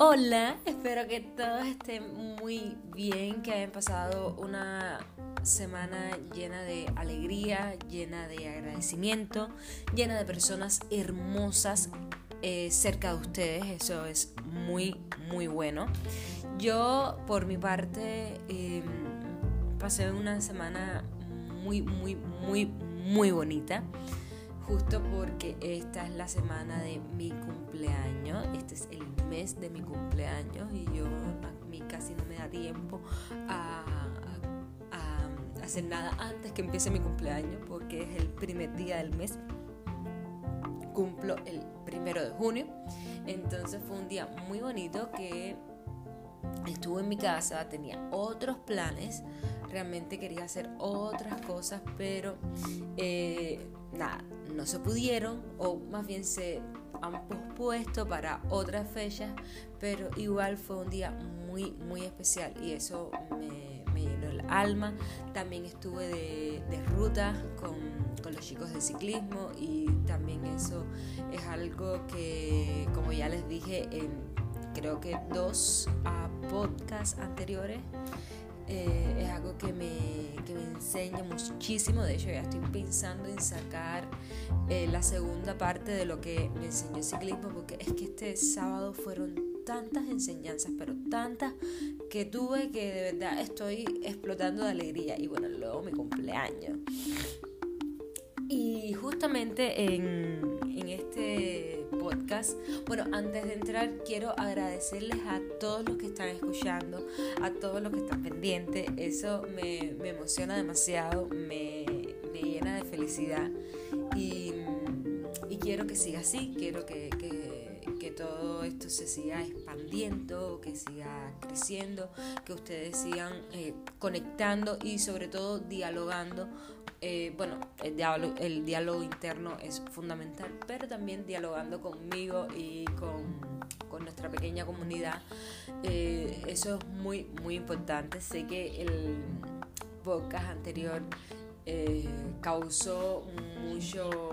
Hola, espero que todos estén muy bien, que hayan pasado una semana llena de alegría, llena de agradecimiento, llena de personas hermosas eh, cerca de ustedes, eso es muy, muy bueno. Yo, por mi parte, em, pasé una semana muy, muy, muy, muy bonita justo porque esta es la semana de mi cumpleaños, este es el mes de mi cumpleaños y yo a mí casi no me da tiempo a, hacer nada antes que empiece mi cumpleaños porque es el primer día del mes. Cumplo el primero de junio, entonces fue un día muy bonito que estuve en mi casa, tenía otros planes, realmente quería hacer otras cosas, pero eh, nada, no se pudieron o más bien se han pospuesto para otras fechas, pero igual fue un día muy, muy especial y eso me, llenó el alma. También estuve de, ruta con, los chicos de ciclismo y también eso es algo que, como ya les dije en creo que dos podcasts anteriores, eh, es algo que me, que me, enseña muchísimo. De hecho, ya estoy pensando en sacar eh, la segunda parte de lo que me enseñó el ciclismo, porque es que este sábado fueron tantas enseñanzas, pero tantas que tuve que de verdad estoy explotando de alegría. Y bueno, luego mi cumpleaños. Y justamente en, en este podcast. Bueno, antes de entrar quiero agradecerles a todos los que están escuchando, a todos los que están pendientes. Eso me, emociona demasiado, me, llena de felicidad y, quiero que siga así, quiero que, todo esto se siga expandiendo, que siga creciendo, que ustedes sigan eh, conectando y sobre todo dialogando eh, bueno, el diálogo, el diálogo interno es fundamental, pero también dialogando conmigo y con, nuestra pequeña comunidad, eh, eso es muy, muy importante. Sé que el podcast anterior causó mucho,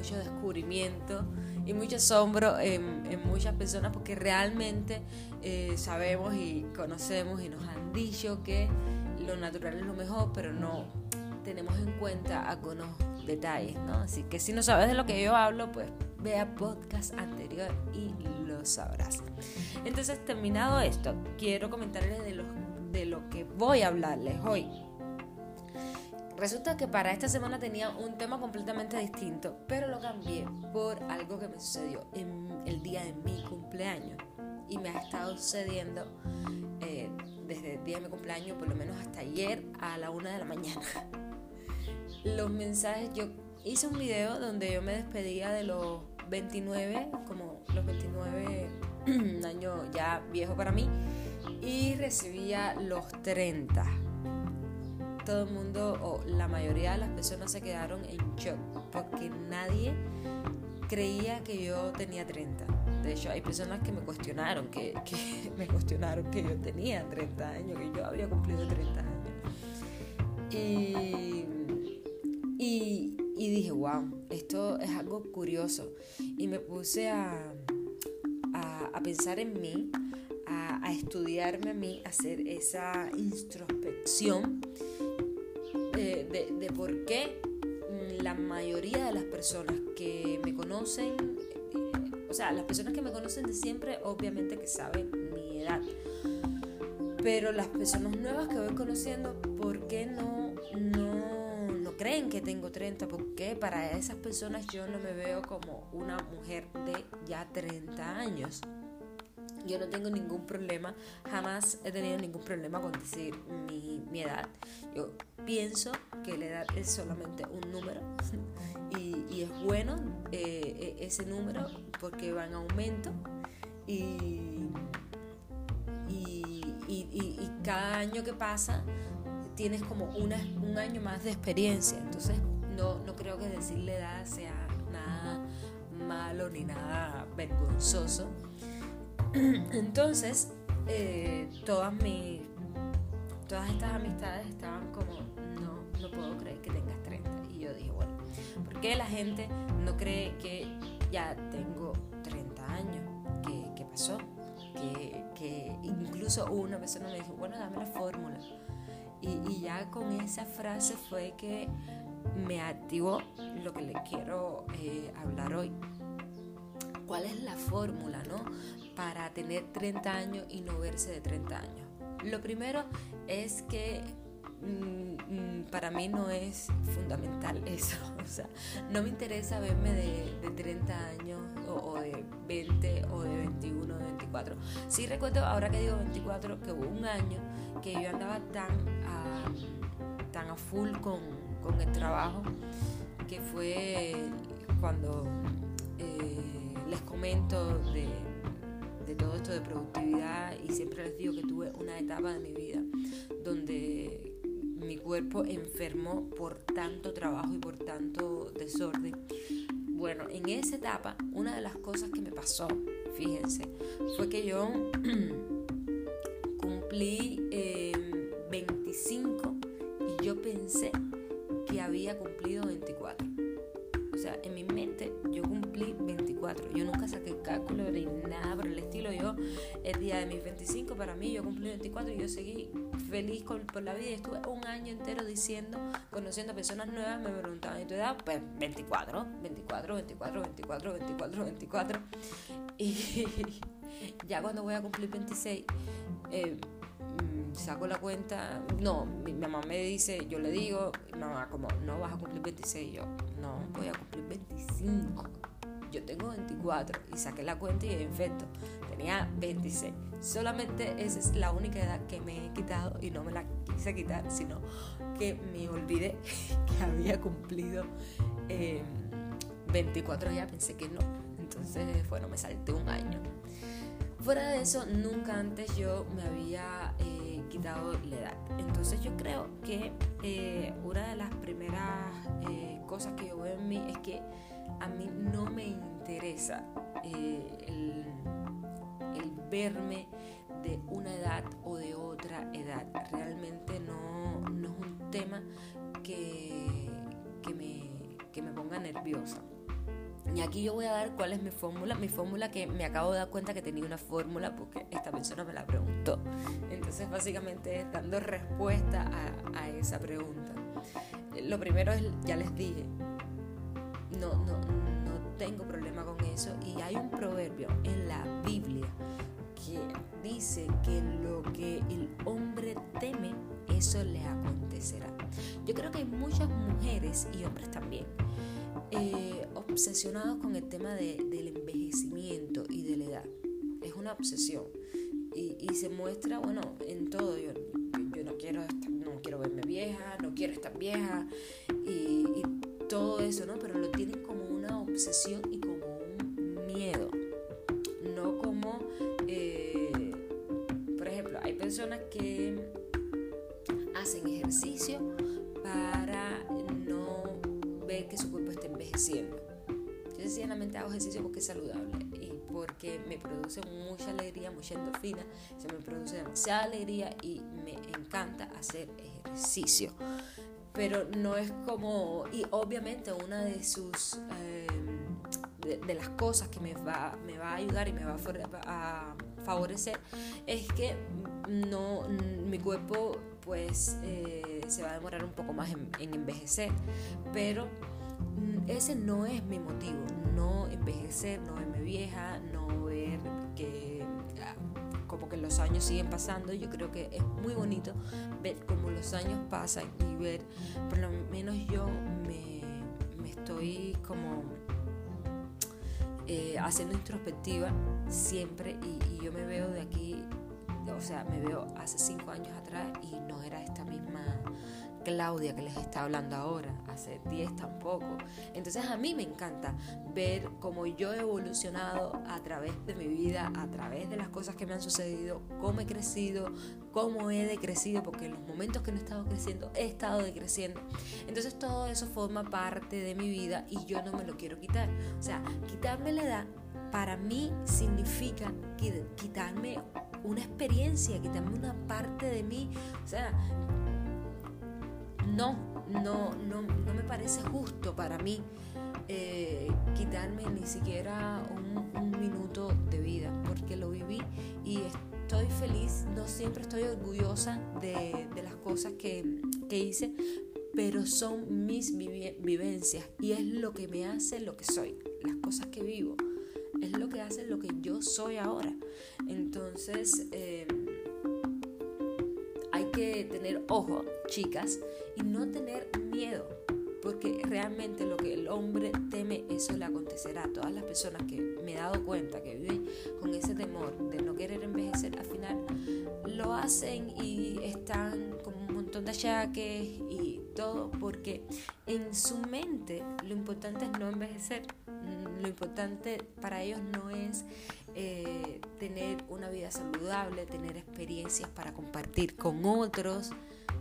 mucho descubrimiento y mucho asombro en, muchas personas porque realmente sabemos y conocemos y nos han dicho que lo natural es lo mejor, pero no tenemos en cuenta algunos detalles, ¿no? Así que si no sabes de lo que yo hablo, pues vea podcast anterior y lo sabrás. Entonces, terminado esto, quiero comentarles de lo, de lo que voy a hablarles hoy. Resulta que para esta semana tenía un tema completamente distinto, pero lo cambié por algo que me sucedió en el día de mi cumpleaños. Y me ha estado sucediendo eh, desde el día de mi cumpleaños, por lo menos hasta ayer a la una de la mañana los mensajes, yo hice un video donde yo me despedía de los 29, como los 29 años ya viejo para mí, y recibía los 30. Todo el mundo, o la mayoría de las personas se quedaron en shock, porque nadie creía que yo tenía 30. De hecho, hay personas que me cuestionaron, que, me cuestionaron que yo tenía 30 años, que yo había cumplido 30 años. Y y, dije, wow, esto es algo curioso. Y me puse a, a, pensar en mí, a, estudiarme a mí, a hacer esa introspección de, por qué la mayoría de las personas que me conocen, o sea, las personas que me conocen de siempre, obviamente que saben mi edad. Pero las personas nuevas que voy conociendo, ¿por qué no, no creen que tengo 30, porque para esas personas yo no me veo como una mujer de ya 30 años. Yo no tengo ningún problema, jamás he tenido ningún problema con decir mi, edad. Yo pienso que la edad es solamente un número y, es bueno eh, e, ese número porque va en aumento y, y cada año que pasa tienes como una, un año más de experiencia. Entonces no, no creo que decirle edad sea nada malo ni nada vergonzoso. Entonces, eh, todas mis todas estas amistades estaban como, ¿por qué la gente no cree que ya tengo 30 años? ¿Qué, pasó? que incluso una persona me dijo, bueno, dame la fórmula. Y, ya con esa frase fue que me activó lo que le quiero eh, hablar hoy. ¿Cuál es la fórmula, no? Para tener 30 años y no verse de 30 años. Lo primero es que para mí no es fundamental eso. O sea, no me interesa verme de, de 30 años o, de 20 o de 21 o de 24. Sí recuerdo, ahora que digo 24, que hubo un año que yo andaba tan a, tan a full con, con el trabajo que fue cuando eh, les comento de, de todo esto de productividad y siempre les digo que tuve una etapa de mi vida donde mi cuerpo enfermó por tanto trabajo y por tanto desorden. Bueno, en esa etapa, una de las cosas que me pasó, fíjense, fue que yo cumplí 25 eh, y yo pensé que había cumplido 24. O sea, en mi mente yo cumplí 24. Yo nunca saqué cálculo ni nada de mis 25, para mí, yo cumplí 24 y yo seguí feliz por la vida. Estuve un año entero diciendo, conociendo personas nuevas, me preguntaban, ¿y tu edad? Pues 24, 24, 24, 24, 24, 24. Y ya cuando voy a cumplir 26, eh, mm, saco la cuenta, no, mi, mamá me dice, yo le digo, mamá, como no vas a cumplir 26, yo no, voy a cumplir 25. Yo tengo 24 y saqué la cuenta y en efecto tenía 26. Solamente esa es la única edad que me he quitado y no me la quise quitar, sino que me olvidé que había cumplido 24 em, ya, pensé que no. Entonces, bueno, me salté un año. Fuera de eso, nunca antes yo me había eh, quitado la edad. Entonces yo creo que eh, una de las primeras eh, cosas que yo veo en mí es que a mí no me interesa el, verme de una edad o de otra edad. Realmente no, no es un tema que, que, me, que me ponga nerviosa. Y aquí yo voy a dar cuál es mi fórmula. Mi fórmula que me acabo de dar cuenta que tenía una fórmula porque esta persona me la preguntó. Entonces básicamente dando respuesta a, esa pregunta. Lo primero es, ya les dije, no, no tengo problema con eso. Y hay un proverbio en la Biblia que dice que lo que el hombre teme, eso le acontecerá. Yo creo que hay muchas mujeres y hombres también eh, obsesionados con el tema del envejecimiento y de la edad. Es una obsesión. Y, se muestra, bueno, en todo. Yo, yo no, quiero no quiero verme vieja, no quiero estar vieja y, todo eso, ¿no? Pero lo tienen como obsesión y como un miedo. No como, eh, por ejemplo, hay personas que hacen ejercicio para no ver que su cuerpo esté envejeciendo. Yo sencillamente hago ejercicio porque es saludable y porque me produce mucha alegría, mucha endorfina, se me produce demasiada alegría y me encanta hacer ejercicio. Pero no es como, y obviamente una de sus, eh, de, las cosas que me va, me va a ayudar y me va a, favorecer es que no, mi cuerpo pues eh, se va a demorar un poco más en, en envejecer, pero mm, ese no es mi motivo, no envejecer, no verme vieja, no ver que como que los años siguen pasando. Yo creo que es muy bonito ver cómo los años pasan y ver, por lo menos yo me, me estoy como eh, haciendo introspectiva siempre y, y yo me veo de aquí o sea, me veo hace cinco años atrás y no era esta misma Claudia que les está hablando ahora, hace 10 tampoco. Entonces a mí me encanta ver cómo yo he evolucionado a través de mi vida, a través de las cosas que me han sucedido, cómo he crecido, cómo he decrecido, porque en los momentos que no he estado creciendo, he estado decreciendo. Entonces todo eso forma parte de mi vida y yo no me lo quiero quitar. O sea, quitarme la edad para mí significa quitarme una experiencia, quitarme una parte de mí. O sea, no, no, no, no me parece justo para mí eh, quitarme ni siquiera un, minuto de vida, porque lo viví y estoy feliz, no siempre estoy orgullosa de, las cosas que, que hice, pero son mis vivencias y es lo que me hace lo que soy, las cosas que vivo, es lo que hace lo que yo soy ahora. Entonces, eh, que tener ojo, chicas, y no tener miedo, porque realmente lo que el hombre teme, eso le acontecerá. Todas las personas que me he dado cuenta que viven con ese temor de no querer envejecer, al final lo hacen y están con un montón de achaques y todo, porque en su mente lo importante es no envejecer. Lo importante para ellos no es eh, tener una vida saludable, tener experiencias para compartir con otros.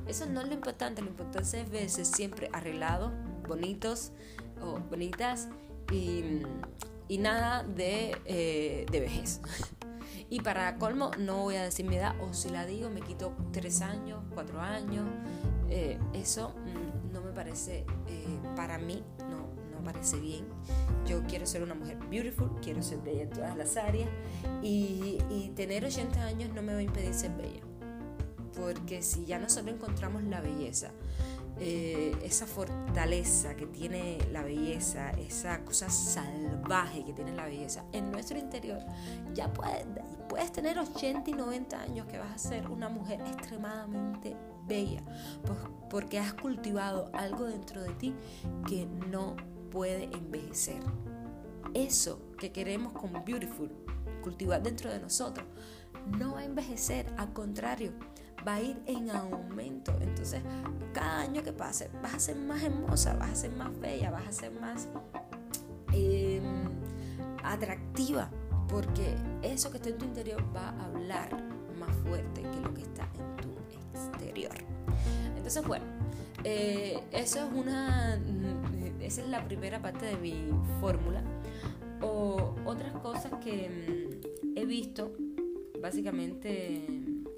Eso no es lo importante, lo importante es verse siempre arreglados, bonitos o bonitas y, nada de, eh, de vejez. Y para colmo, no voy a decir mi edad, o si la digo, me quito tres años, cuatro años. Eh, eso mm, no me parece, para mí, parece bien. Yo quiero ser una mujer beautiful, quiero ser bella en todas las áreas. Y, y tener 80 años no me va a impedir ser bella. Porque si ya nosotros encontramos la belleza, eh, esa fortaleza que tiene la belleza, esa cosa salvaje que tiene la belleza en nuestro interior, ya puedes, puedes tener 80 y 90 años que vas a ser una mujer extremadamente bella, pues, porque has cultivado algo dentro de ti que no puede envejecer. Eso que queremos con Beautiful, cultivar dentro de nosotros, no va a envejecer, al contrario, va a ir en aumento. Entonces, cada año que pase, vas a ser más hermosa, vas a ser más bella, vas a ser más em, atractiva, porque eso que está en tu interior va a hablar más fuerte que lo que está en tu exterior. Entonces, bueno, eh, eso es una, esa es la primera parte de mi fórmula. O otras cosas que mm, he visto básicamente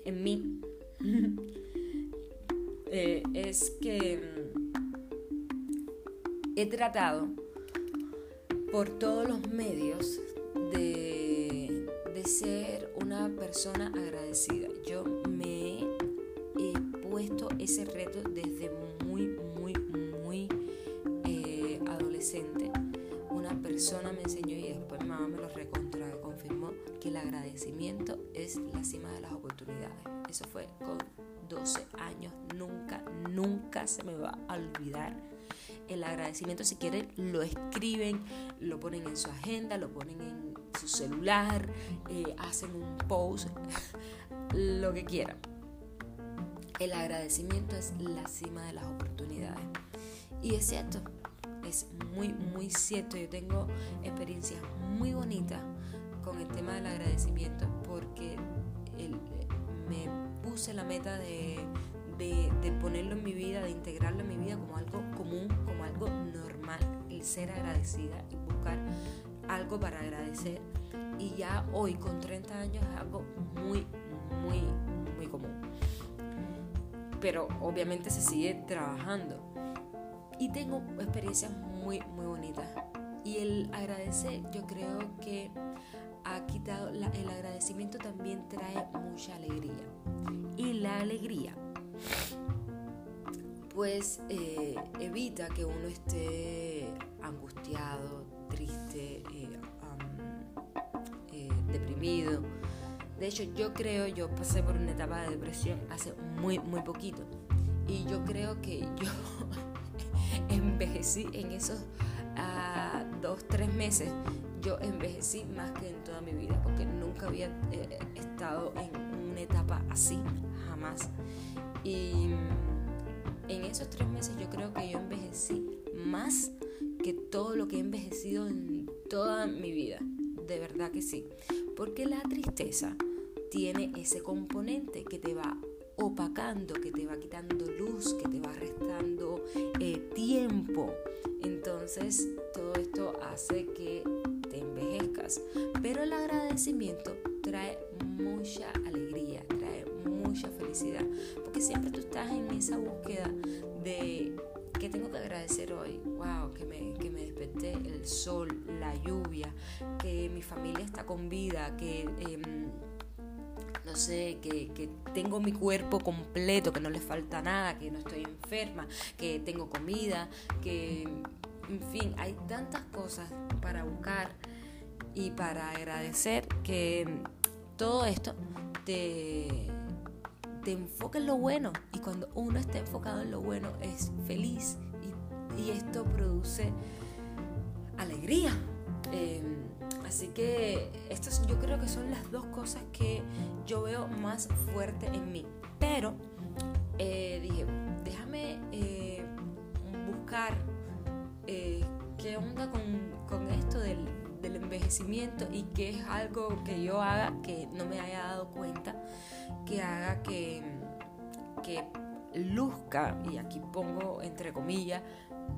en mí Eh, es que mm, he tratado por todos los medios de, de ser una persona agradecida. Yo me he puesto ese reto desde Una persona me enseñó y después mamá me lo recontra confirmó que el agradecimiento es la cima de las oportunidades. Eso fue con 12 años. Nunca, nunca se me va a olvidar el agradecimiento. Si quieren, lo escriben, lo ponen en su agenda, lo ponen en su celular, eh, hacen un post, lo que quieran. El agradecimiento es la cima de las oportunidades. Y es cierto, es muy, muy cierto. Yo tengo experiencias muy bonitas con el tema del agradecimiento porque me puse la meta de, ponerlo en mi vida, de integrarlo en mi vida como algo común, como algo normal, el ser agradecida y buscar algo para agradecer. Y ya hoy con 30 años es algo muy, muy, muy común. Pero obviamente se sigue trabajando. Y tengo experiencias muy, muy bonitas. Y el agradecer, yo creo que ha quitado, el agradecimiento también trae mucha alegría. Y la alegría, pues eh, evita que uno esté angustiado, triste, eh, eh, deprimido. De hecho, yo creo, yo pasé por una etapa de depresión hace muy, muy poquito. Y yo creo que yo envejecí en esos uh, dos, tres meses yo envejecí más que en toda mi vida porque nunca había eh, estado en una etapa así, jamás. Y en esos tres meses yo creo que yo envejecí más que todo lo que he envejecido en toda mi vida. De verdad que sí. Porque la tristeza tiene ese componente que te va opacando, que te va quitando luz, que te va restando eh, tiempo. Entonces todo esto hace que envejezcas. Pero el agradecimiento trae mucha alegría, trae mucha felicidad, porque siempre tú estás en esa búsqueda de qué tengo que agradecer hoy. Wow, que me, que me desperté el sol, la lluvia, que mi familia está con vida, que... Em, sé que, tengo mi cuerpo completo, que no le falta nada, que no estoy enferma, que tengo comida, que, en fin, hay tantas cosas para buscar y para agradecer que todo esto te, te enfoca en lo bueno. Y cuando uno está enfocado en lo bueno, es feliz. Y, esto produce alegría. Eh, así que estas yo creo que son las dos cosas que yo veo más fuerte en mí. Pero eh, dije, déjame eh, buscar qué onda con, con esto del, del, envejecimiento y qué es algo que yo haga que no me haya dado cuenta, que haga que, que luzca, y aquí pongo entre comillas,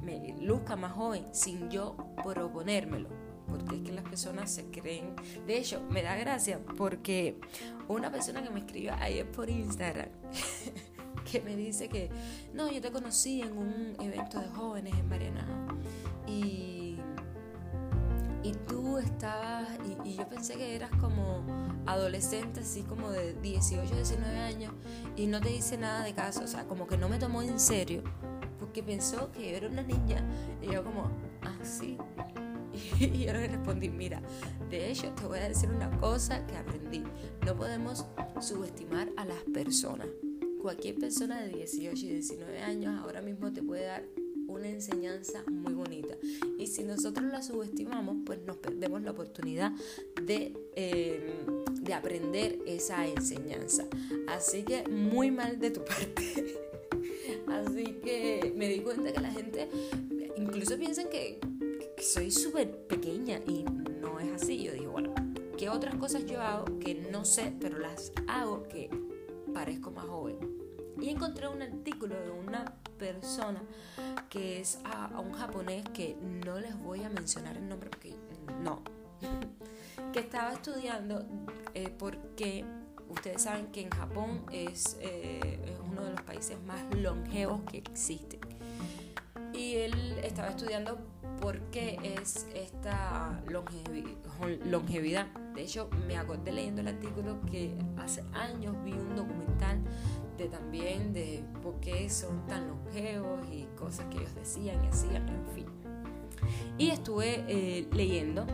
me luzca más joven sin yo proponérmelo. Porque es que las personas se creen. De hecho, me da gracia porque una persona que me escribió ayer por Instagram, que me dice que, no, yo te conocí en un evento de jóvenes en Mariana. Y, y tú estabas, y, y yo pensé que eras como adolescente, así como de 18, 19 años, y no te dice nada de caso, o sea, como que no me tomó en serio porque pensó que yo era una niña. Y yo. Y yo le respondí, mira, de hecho te voy a decir una cosa que aprendí. No podemos subestimar a las personas. Cualquier persona de 18 y 19 años ahora mismo te puede dar una enseñanza muy bonita. Y si nosotros la subestimamos, pues nos perdemos la oportunidad de, eh, de aprender esa enseñanza. Así que muy mal de tu parte. Así que me di cuenta que la gente incluso piensan que, soy súper pequeña y no es así. Yo digo, bueno, ¿qué otras cosas yo hago que no sé, pero las hago que parezco más joven? Y encontré un artículo de una persona que es a, un japonés que no les voy a mencionar el nombre porque no, que estaba estudiando eh, porque Ustedes saben que en Japón es, eh, es uno de los países más longevos que existen. Y él estaba estudiando por qué es esta longevidad. De hecho, me acordé leyendo el artículo que hace años vi un documental de también de por qué son tan longevos y cosas que ellos decían y hacían, en fin. Y estuve eh, leyendo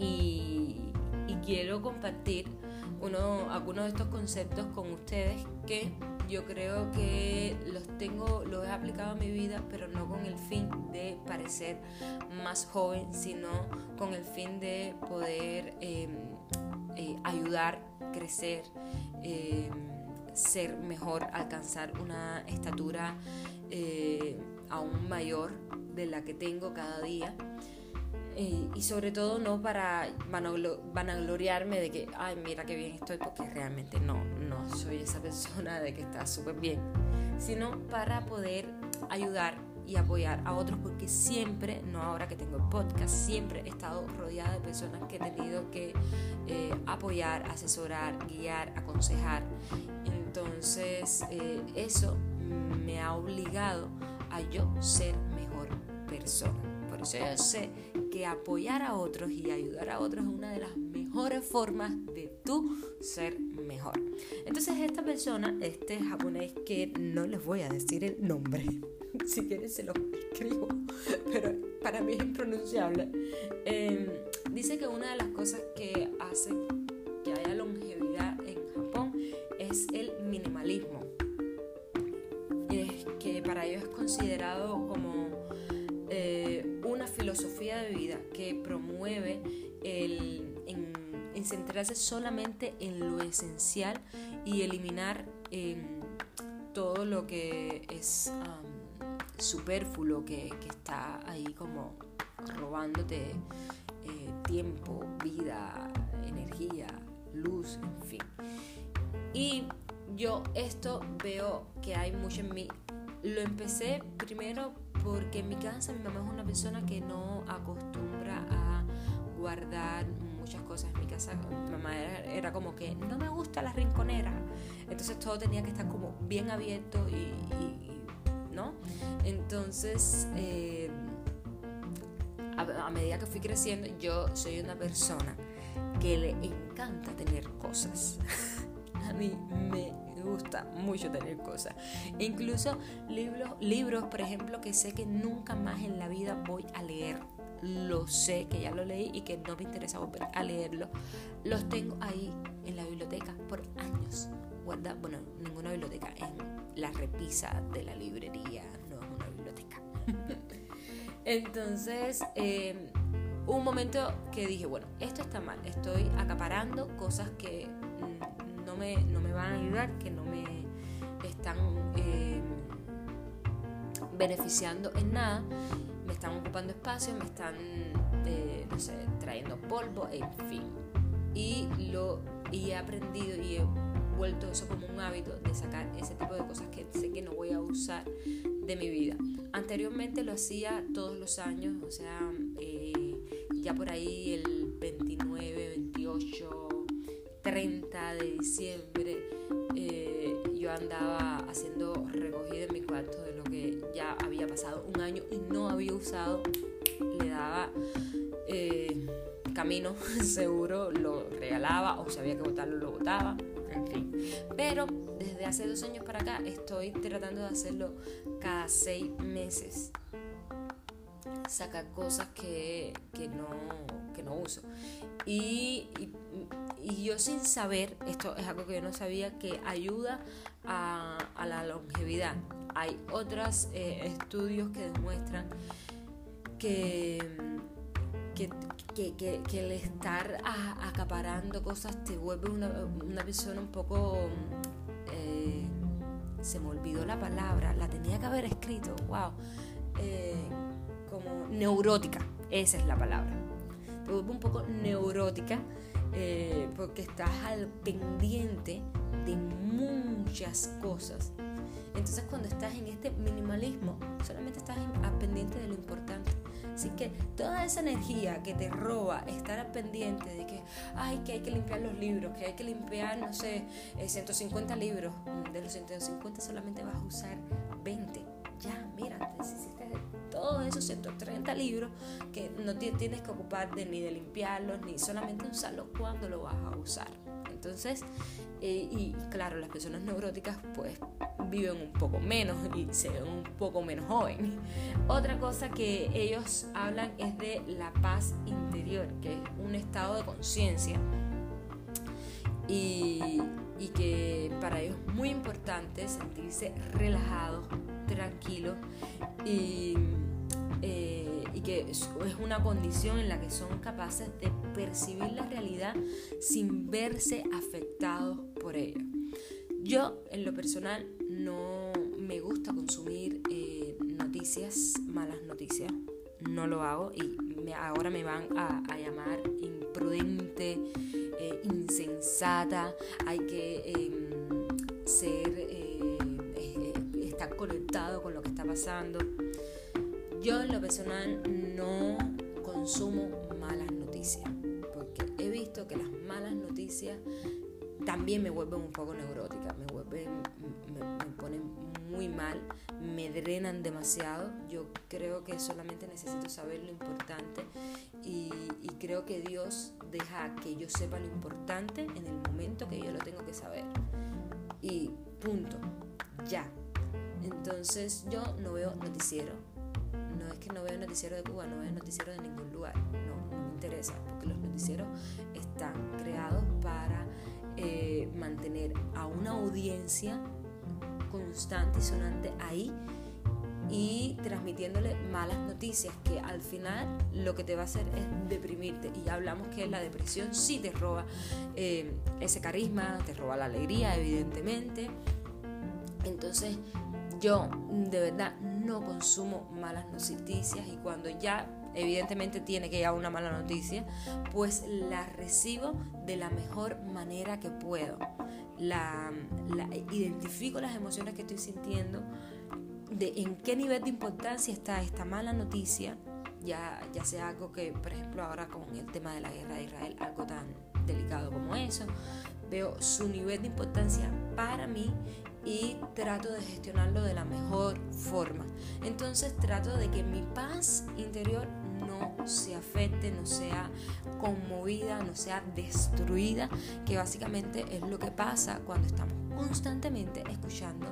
y, y quiero compartir uno, algunos de estos conceptos con ustedes que yo creo que los tengo, los he aplicado en mi vida, pero no con el fin de parecer más joven, sino con el fin de poder em, eh, ayudar, crecer, em, ser mejor, alcanzar una estatura eh, aún mayor de la que tengo cada día. Eh, y sobre todo no para vanagloriarme de que, ay, mira qué bien estoy, porque realmente no, no soy esa persona de que está súper bien, sino para poder ayudar y apoyar a otros, porque siempre, no ahora que tengo el podcast, siempre he estado rodeada de personas que he tenido que eh, apoyar, asesorar, guiar, aconsejar. Entonces, eh, eso me ha obligado a yo ser mejor persona. Yo sé que apoyar a otros y ayudar a otros es una de las mejores formas de tú ser mejor. Entonces esta persona, este japonés que no les voy a decir el nombre, si quieren se lo escribo, pero para mí es impronunciable, em, dice que una de las cosas que hace que haya longevidad en Japón es el minimalismo. Es que para ellos es considerado filosofía de vida que promueve el, en, centrarse solamente en lo esencial y eliminar em, todo lo que es superfluo, que, está ahí como robándote eh, tiempo, vida, energía, luz, en fin. Y yo esto veo que hay mucho en mí. Lo empecé primero porque en mi casa mi mamá es una persona que no acostumbra a guardar muchas cosas. En mi casa mi mamá era, como que no me gusta la rinconera. Entonces todo tenía que estar como bien abierto y, ¿no? Entonces, eh, a, medida que fui creciendo, yo soy una persona que le encanta tener cosas. a mí me gusta mucho tener cosas. incluso libros, libros, por ejemplo, que sé que nunca más en la vida voy a leer. Lo sé, que ya lo leí y que no me interesa volver a leerlo. Los tengo ahí en la biblioteca por años. Guarda, bueno, ninguna biblioteca, en la repisa de la librería, no es una biblioteca. Entonces, eh, un momento que dije, bueno, esto está mal, estoy acaparando cosas que no me, van a ayudar, que no me están eh, beneficiando en nada, me están ocupando espacio, me están, eh, no sé, trayendo polvo, en fin. Y, lo, he aprendido y he vuelto eso como un hábito de sacar ese tipo de cosas que sé que no voy a usar de mi vida. Anteriormente lo hacía todos los años, o sea, eh, ya por ahí el 29, 28, 30 de diciembre eh, yo andaba haciendo recogida en mi cuarto de lo que ya había pasado un año y no había usado. Le daba eh, camino seguro, lo regalaba o si había que botarlo, lo botaba. En fin. Pero desde hace dos años para acá estoy tratando de hacerlo cada seis meses. Sacar cosas que, que, no, que no uso. y, y yo sin saber, esto es algo que yo no sabía, que ayuda a, la longevidad. Hay otros eh, estudios que demuestran que, que, el estar acaparando cosas te vuelve una, persona un poco... Eh, se me olvidó la palabra, la tenía que haber escrito, wow. Eh, como neurótica, esa es la palabra. Te vuelve un poco neurótica eh, porque estás al pendiente de muchas cosas. Entonces cuando estás en este minimalismo, solamente estás al pendiente de lo importante. Así que toda esa energía que te roba estar al pendiente de que, ay, que hay que limpiar los libros, que hay que limpiar, no sé, 150 eh, libros, de los 150 solamente vas a usar 20. Ya, mira, te todos esos 130 libros que no tienes que ocuparte ni de limpiarlos, ni solamente usarlos cuando lo vas a usar. Entonces, eh, y claro, las personas neuróticas pues viven un poco menos y se ven un poco menos jóvenes. Otra cosa que ellos hablan es de la paz interior, que es un estado de conciencia y, y, que para ellos es muy importante sentirse relajados, tranquilos y eh, y que es una condición en la que son capaces de percibir la realidad sin verse afectados por ella. Yo, en lo personal, no me gusta consumir eh, noticias, malas noticias. No lo hago y ahora me van a, llamar imprudente, eh, insensata. Hay que em, ser, estar conectado con lo que está pasando. Yo en lo personal no consumo malas noticias, porque he visto que las malas noticias también me vuelven un poco neurótica, me vuelven, ponen muy mal, me drenan demasiado. Yo creo que solamente necesito saber lo importante y, y creo que Dios deja que yo sepa lo importante en el momento que yo lo tengo que saber. Y punto, ya. Entonces yo no veo noticiero, no es que no vea noticiero de Cuba, no veo noticiero de ningún lugar, no, me interesa, porque los noticieros están creados para eh, mantener a una audiencia constante y sonante ahí y transmitiéndole malas noticias que al final lo que te va a hacer es deprimirte. Y hablamos que la depresión sí te roba eh, ese carisma, te roba la alegría evidentemente. Entonces yo de verdad no consumo malas noticias y cuando ya evidentemente tiene que llegar una mala noticia, pues la recibo de la mejor manera que puedo. La, identifico las emociones que estoy sintiendo, de en qué nivel de importancia está esta mala noticia, ya, ya sea algo que, por ejemplo, ahora con el tema de la guerra de Israel, algo tan delicado como eso, veo su nivel de importancia para mí y trato de gestionarlo de la mejor forma. Entonces trato de que mi paz interior no se afecte, no sea conmovida, no sea destruida, que básicamente es lo que pasa cuando estamos constantemente escuchando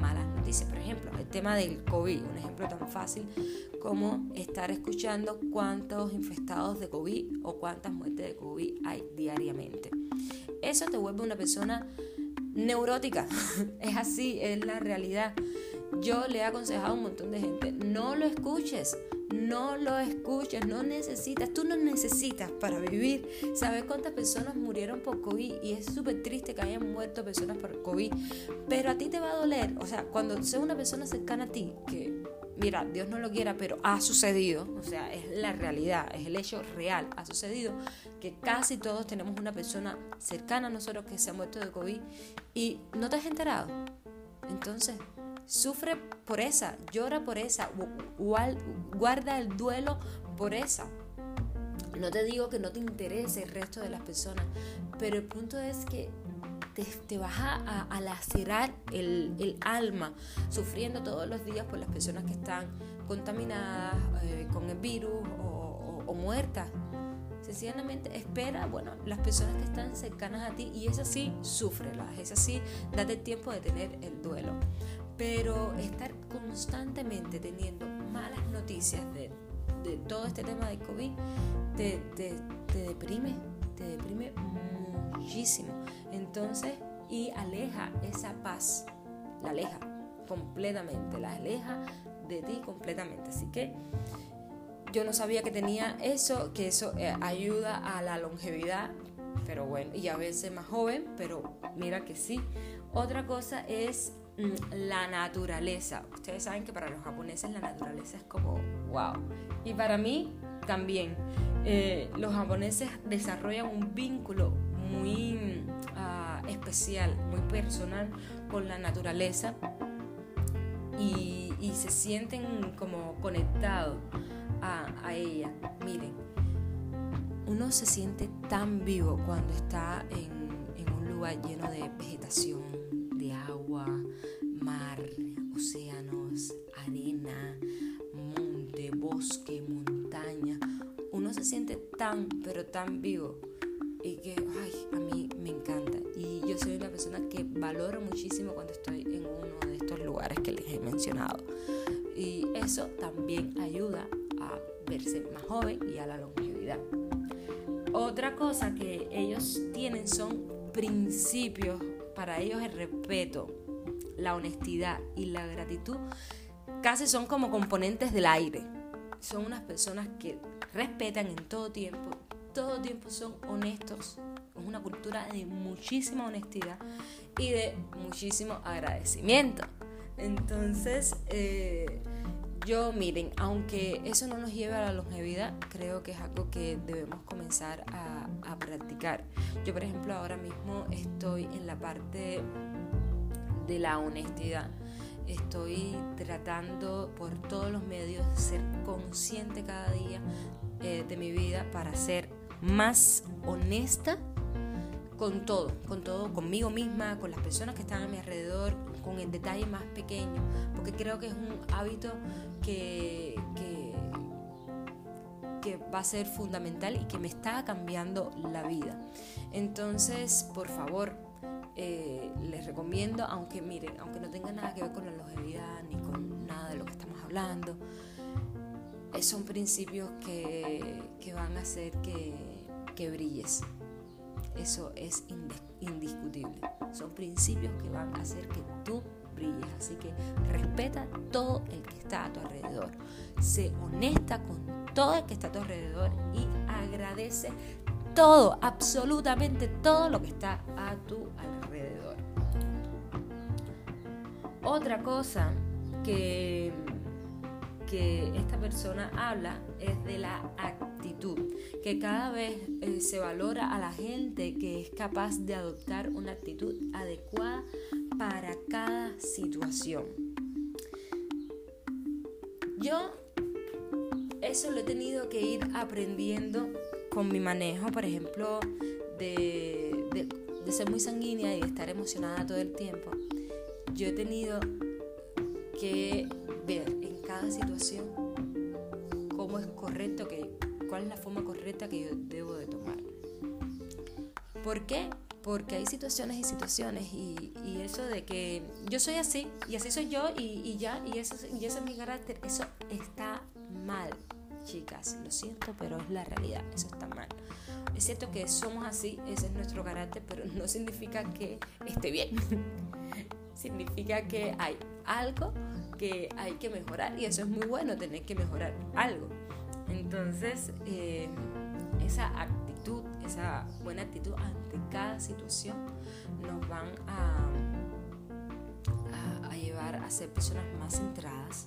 malas noticias. Por ejemplo, el tema del COVID, un ejemplo tan fácil como estar escuchando cuántos infectados de COVID o cuántas muertes de COVID hay diariamente. Eso te vuelve una persona neurótica. es así, es la realidad. Yo le he aconsejado a un montón de gente, no lo escuches, no lo escuches, no necesitas, tú no necesitas para vivir. ¿Sabes cuántas personas murieron por COVID? Y es súper triste que hayan muerto personas por COVID, pero a ti te va a doler, o sea, cuando sea una persona cercana a ti, que mira, Dios no lo quiera, pero ha sucedido, o sea, es la realidad, es el hecho real, ha sucedido que casi todos tenemos una persona cercana a nosotros que se ha muerto de COVID y no te has enterado. Entonces, sufre por esa, llora por esa, guarda el duelo por esa. No te digo que no te interese el resto de las personas, pero el punto es que te, vas a, lacerar el, alma, sufriendo todos los días por las personas que están contaminadas eh, con el virus o, muertas. Sencillamente espera, bueno, las personas que están cercanas a ti y es así, súfrelas, es así, date el tiempo de tener el duelo. Pero estar constantemente teniendo malas noticias de, todo este tema de COVID te, te deprime, te deprime muchísimo. Entonces, y aleja esa paz, la aleja completamente, la aleja de ti completamente. Así que yo no sabía que tenía eso, que eso eh, ayuda a la longevidad, pero bueno, y a veces más joven, pero mira que sí. Otra cosa es mm, la naturaleza. Ustedes saben que para los japoneses la naturaleza es como wow. Y para mí también. Eh, los japoneses desarrollan un vínculo muy ah, especial, muy personal con la naturaleza y, se sienten como conectados a, ella. Miren, uno se siente tan vivo cuando está en, un lugar lleno de vegetación, de agua, mar, océanos, arena, monte, bosque, montaña. Uno se siente tan, pero tan vivo y que, ay, a mí me encanta. Y yo soy una persona que valoro muchísimo cuando estoy en uno de estos lugares que les he mencionado. Y eso también ayuda a verse más joven y a la longevidad. Otra cosa que ellos tienen son principios. Para ellos el respeto, la honestidad y la gratitud casi son como componentes del aire. Son unas personas que respetan en todo tiempo todo tiempo son honestos. Es una cultura de muchísima honestidad y de muchísimo agradecimiento. Entonces, eh, yo miren, aunque eso no nos lleve a la longevidad, creo que es algo que debemos comenzar a, practicar. Yo, por ejemplo, ahora mismo estoy en la parte de la honestidad estoy tratando por todos los medios de ser consciente cada día eh, de mi vida para ser más honesta con todo, con todo, conmigo misma, con las personas que están a mi alrededor, con el detalle más pequeño, porque creo que es un hábito que, que, va a ser fundamental y que me está cambiando la vida. Entonces, por favor, eh, les recomiendo, aunque miren, aunque no tenga nada que ver con la longevidad ni con nada de lo que estamos hablando, son principios que, que van a hacer que que brilles. Eso es indiscutible. Son principios que van a hacer que tú brilles. Así que respeta todo el que está a tu alrededor. Sé honesta con todo el que está a tu alrededor y agradece todo, absolutamente todo lo que está a tu alrededor. Otra cosa que, que esta persona habla es de la actividad que cada vez eh, se valora a la gente que es capaz de adoptar una actitud adecuada para cada situación. Yo eso lo he tenido que ir aprendiendo con mi manejo, por ejemplo, de, de ser muy sanguínea y de estar emocionada todo el tiempo. yo he tenido que ver en cada situación cómo es correcto que, cuál es la forma correcta que yo debo de tomar. ¿Por qué? Porque hay situaciones y situaciones y, eso de que yo soy así y así soy yo y, ya, y eso, y ese es mi carácter, eso está mal, chicas, lo siento, pero es la realidad, eso está mal. Es cierto que somos así, ese es nuestro carácter, pero no significa que esté bien. significa que hay algo que hay que mejorar y eso es muy bueno, tener que mejorar algo. Entonces, eh, esa actitud, esa buena actitud ante cada situación nos van a, a, llevar a ser personas más centradas,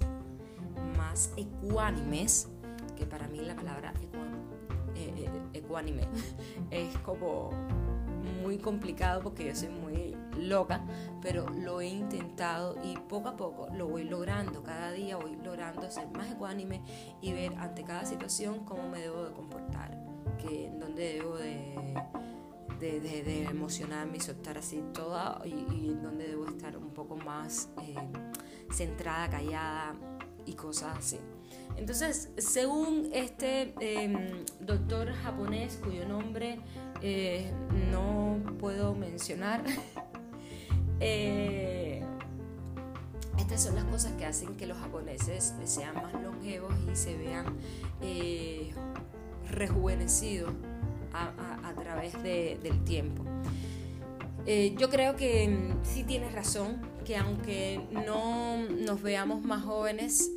más ecuánimes, que para mí la palabra eh, eh, ecuánime es como muy complicado porque yo soy muy loca, pero lo he intentado y poco a poco lo voy logrando. Cada día voy logrando ser más ecuánime y ver ante cada situación cómo me debo de comportar, que en dónde debo de, emocionarme y soltar así toda y, en dónde debo estar un poco más eh, centrada, callada y cosas así. Entonces, según este em, doctor japonés cuyo nombre eh, no puedo mencionar, eh, estas son las cosas que hacen que los japoneses sean más longevos y se vean eh, rejuvenecidos a, través del tiempo. yo creo que mm, sí tienes razón, que aunque no nos veamos más jóvenes,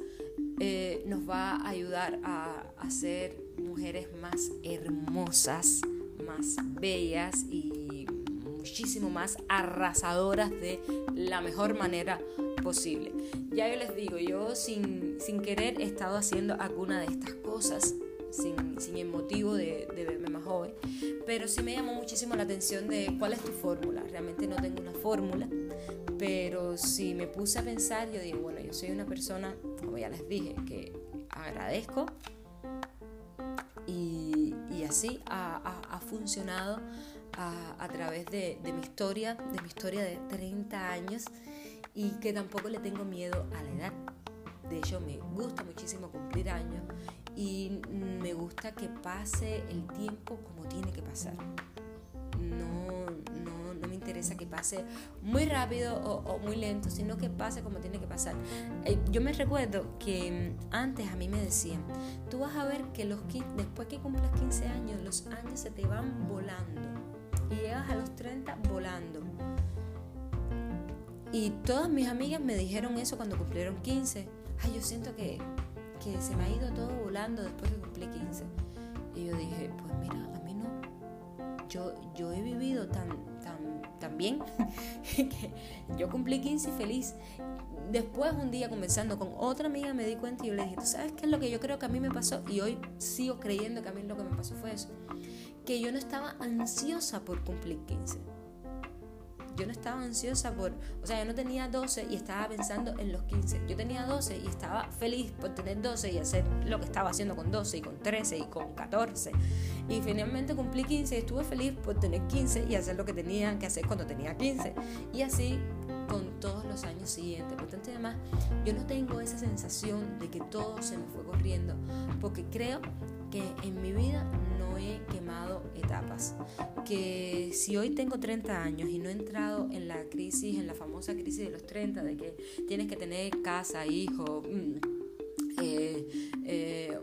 nos va a ayudar a, a ser mujeres más hermosas, más bellas y muchísimo más arrasadoras de la mejor manera posible. Ya yo les digo, yo sin, sin querer he estado haciendo alguna de estas cosas, sin, sin el motivo de, de, verme más joven, pero sí me llamó muchísimo la atención de cuál es tu fórmula. Realmente no tengo una fórmula, pero si me puse a pensar, yo digo, bueno, yo soy una persona, como ya les dije, que agradezco y, así ha, funcionado a, través de, mi historia, de mi historia de 30 años y que tampoco le tengo miedo a la edad. De hecho, me gusta muchísimo cumplir años y me gusta que pase el tiempo como tiene que pasar. No, no, no me interesa que pase muy rápido o, muy lento, sino que pase como tiene que pasar. Eh, yo me recuerdo que antes a mí me decían, tú vas a ver que los, después que cumplas 15 años, los años se te van volando. Y llegas a los 30 volando. Y todas mis amigas me dijeron eso cuando cumplieron 15. Ay, yo siento que, que se me ha ido todo volando después que cumplí 15. Y yo dije, pues mira, a mí no. Yo, yo he vivido tan, tan, tan bien que yo cumplí 15 feliz. Después un día conversando con otra amiga me di cuenta y yo le dije, ¿tú sabes qué es lo que yo creo que a mí me pasó? Y hoy sigo creyendo que a mí lo que me pasó fue eso. Que yo no estaba ansiosa por cumplir 15 yo no estaba ansiosa por, o sea, yo no tenía 12 y estaba pensando en los 15. Yo tenía 12 y estaba feliz por tener 12 y hacer lo que estaba haciendo con 12 y con 13 y con 14. Y finalmente cumplí 15 y estuve feliz por tener 15 y hacer lo que tenía que hacer cuando tenía 15. Y así con todos los años siguientes. Por tanto, además, yo no tengo esa sensación de que todo se me fue corriendo, porque creo que en mi vida no he quemado etapas. Que si hoy tengo 30 años y no he entrado en la crisis, en la famosa crisis de los 30, de que tienes que tener casa, hijo, mm, eh, eh,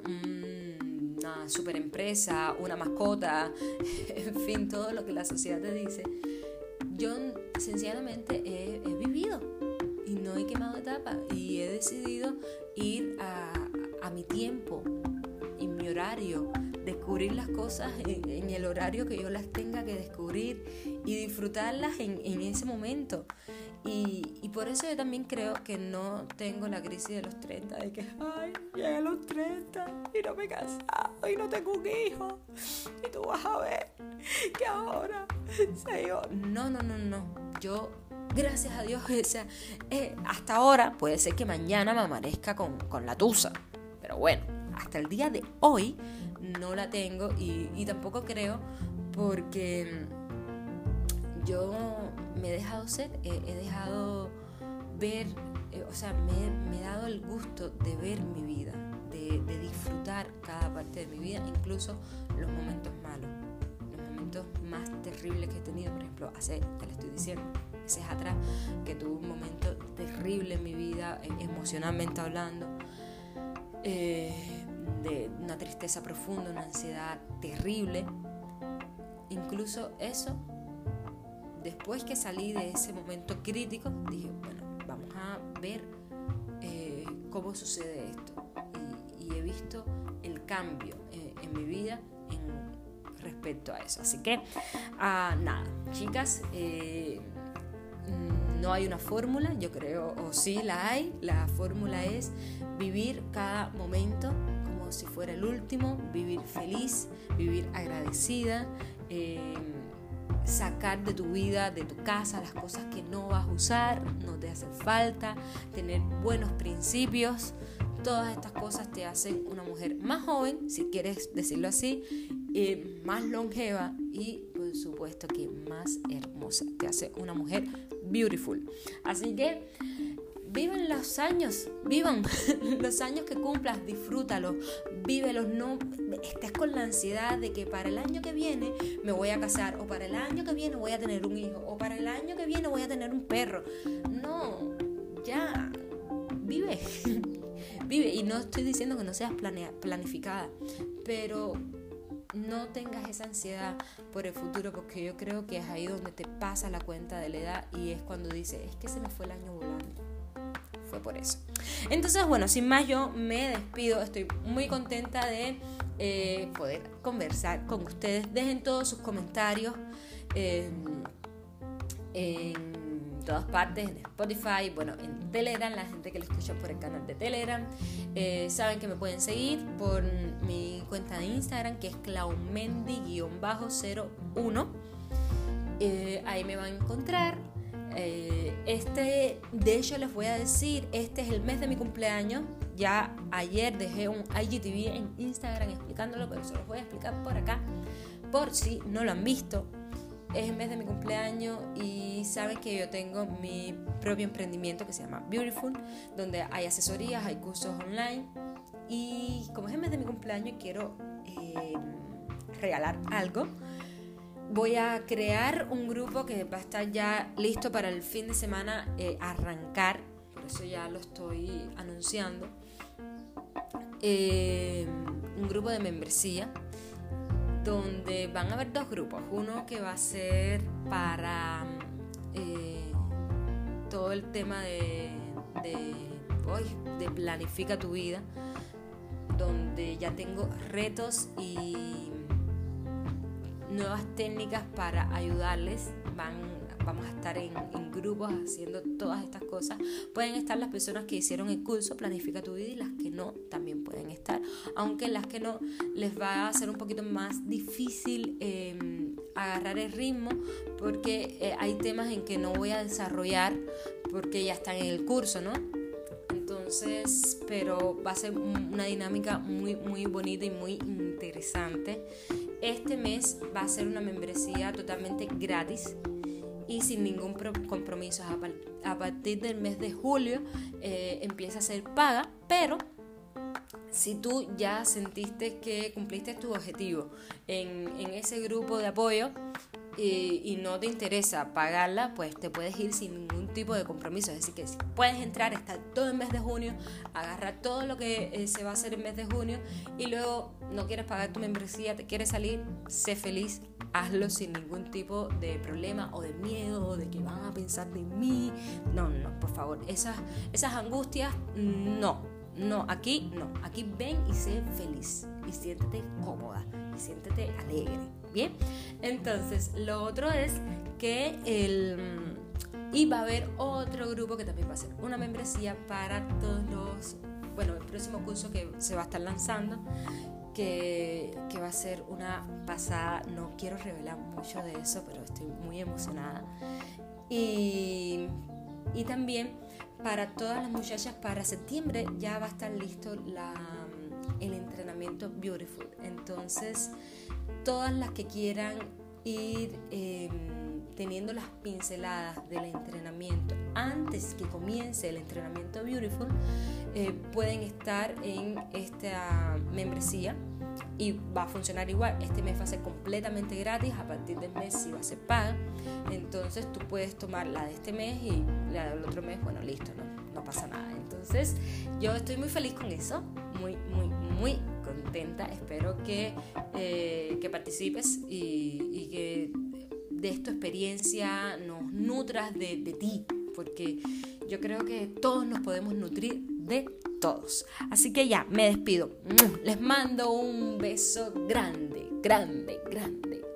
una super empresa, una mascota, en fin, todo lo que la sociedad te dice, yo sencillamente he, vivido y no he quemado etapas y he decidido ir a, a mi tiempo horario descubrir las cosas en, el horario que yo las tenga que descubrir y disfrutarlas en, ese momento. Y, por eso yo también creo que no tengo la crisis de los 30, de que, ay, llegué a los 30 y no me he casado y no tengo un hijo. Y tú vas a ver que ahora se yo. No, no, no, no. Yo, gracias a Dios, o sea, eh, hasta ahora puede ser que mañana me amanezca con, con la tusa. Pero bueno, hasta el día de hoy no la tengo y, tampoco creo porque yo me he dejado ser, he, dejado ver, eh, o sea, me, he dado el gusto de ver mi vida, de, de disfrutar cada parte de mi vida, incluso los momentos malos, los momentos más terribles que he tenido, por ejemplo, hace, te lo estoy diciendo, meses atrás, que tuve un momento terrible en mi vida, eh, emocionalmente hablando, eh, de una tristeza profunda, una ansiedad terrible. Incluso eso, después que salí de ese momento crítico, dije, bueno, vamos a ver eh, cómo sucede esto. Y, he visto el cambio en mi vida respecto a eso. Así que, ah, nada, chicas, no hay una fórmula, yo creo, o sí la hay. La fórmula es vivir cada momento si fuera el último, vivir feliz, vivir agradecida, em, sacar de tu vida, de tu casa, las cosas que no vas a usar, no te hacen falta, tener buenos principios. Todas estas cosas te hacen una mujer más joven, si quieres decirlo así, eh, más longeva y por supuesto que más hermosa. Te hace una mujer beautiful. Así que vivan los años, vivan los años que cumplas, disfrútalos, vívelos, no estés con la ansiedad de que para el año que viene me voy a casar, o para el año que viene voy a tener un hijo, o para el año que viene voy a tener un perro. No, ya, vive, vive. Y no estoy diciendo que no seas planificada, pero no tengas esa ansiedad por el futuro porque yo creo que es ahí donde te pasa la cuenta de la edad y es cuando dices, es que se me fue el año volando. Fue por eso. Entonces, bueno, sin más yo me despido. Estoy muy contenta de eh, poder conversar con ustedes. Dejen todos sus comentarios. En todas partes, en Spotify, bueno, en Telegram, la gente que lo escucha por el canal de Telegram. Eh, saben que me pueden seguir por mi cuenta de Instagram, que es claumendi-01. Eh, ahí me van a encontrar. Eh, este, de hecho, les voy a decir, este es el mes de mi cumpleaños. Ya ayer dejé un IGTV en Instagram explicándolo, pero se los voy a explicar por acá, por si no lo han visto es el mes de mi cumpleaños y saben que yo tengo mi propio emprendimiento que se llama Beautiful, donde hay asesorías, hay cursos online y como es el mes de mi cumpleaños quiero eh, regalar algo. Voy a crear un grupo que va a estar ya listo para el fin de semana eh, arrancar, por eso ya lo estoy anunciando. Eh, un grupo de membresía donde van a haber dos grupos. Uno que va a ser para eh, todo el tema de, de, de planifica tu vida, donde ya tengo retos y nuevas técnicas para ayudarles. Van vamos a estar en, grupos haciendo todas estas cosas. Pueden estar las personas que hicieron el curso Planifica tu vida y las que no también pueden estar. Aunque las que no les va a ser un poquito más difícil em, agarrar el ritmo porque eh, hay temas en que no voy a desarrollar porque ya están en el curso, ¿no? Entonces, pero va a ser una dinámica muy, muy bonita y muy interesante. Este mes va a ser una membresía totalmente gratis y sin ningún compromiso. A, partir del mes de julio eh, empieza a ser paga, pero si tú ya sentiste que cumpliste tu objetivo en, en ese grupo de apoyo y, no te interesa pagarla, pues te puedes ir sin ningún tipo de compromiso. Es decir, que puedes entrar, estar todo el mes de junio, agarrar todo lo que eh, se va a hacer en mes de junio y luego no quieres pagar tu membresía, te quieres salir, sé feliz, hazlo sin ningún tipo de problema o de miedo o de que van a pensar de mí. No, no, por favor, esas, esas angustias, no, no, aquí no, aquí ven y sé feliz y siéntete cómoda y siéntete alegre, ¿bien? Entonces, lo otro es que el... Y va a haber otro grupo que también va a ser una membresía para todos los, bueno, el próximo curso que se va a estar lanzando, que, va a ser una pasada. No quiero revelar mucho de eso, pero estoy muy emocionada. Y, y también para todas las muchachas, para septiembre ya va a estar listo la, el entrenamiento Beautiful. Entonces, todas las que quieran ir... Em, teniendo las pinceladas del entrenamiento antes que comience el entrenamiento Beautiful, eh, pueden estar en esta membresía y va a funcionar igual. Este mes va a ser completamente gratis, a partir del mes si va a ser paga. Entonces tú puedes tomar la de este mes y la del otro mes, bueno, listo, no, no pasa nada. Entonces yo estoy muy feliz con eso, muy, muy, muy contenta. Espero que, eh, que participes y, y, que de tu experiencia nos nutras de, de ti, porque yo creo que todos nos podemos nutrir de todos. Así que ya, me despido. Les mando un beso grande, grande, grande.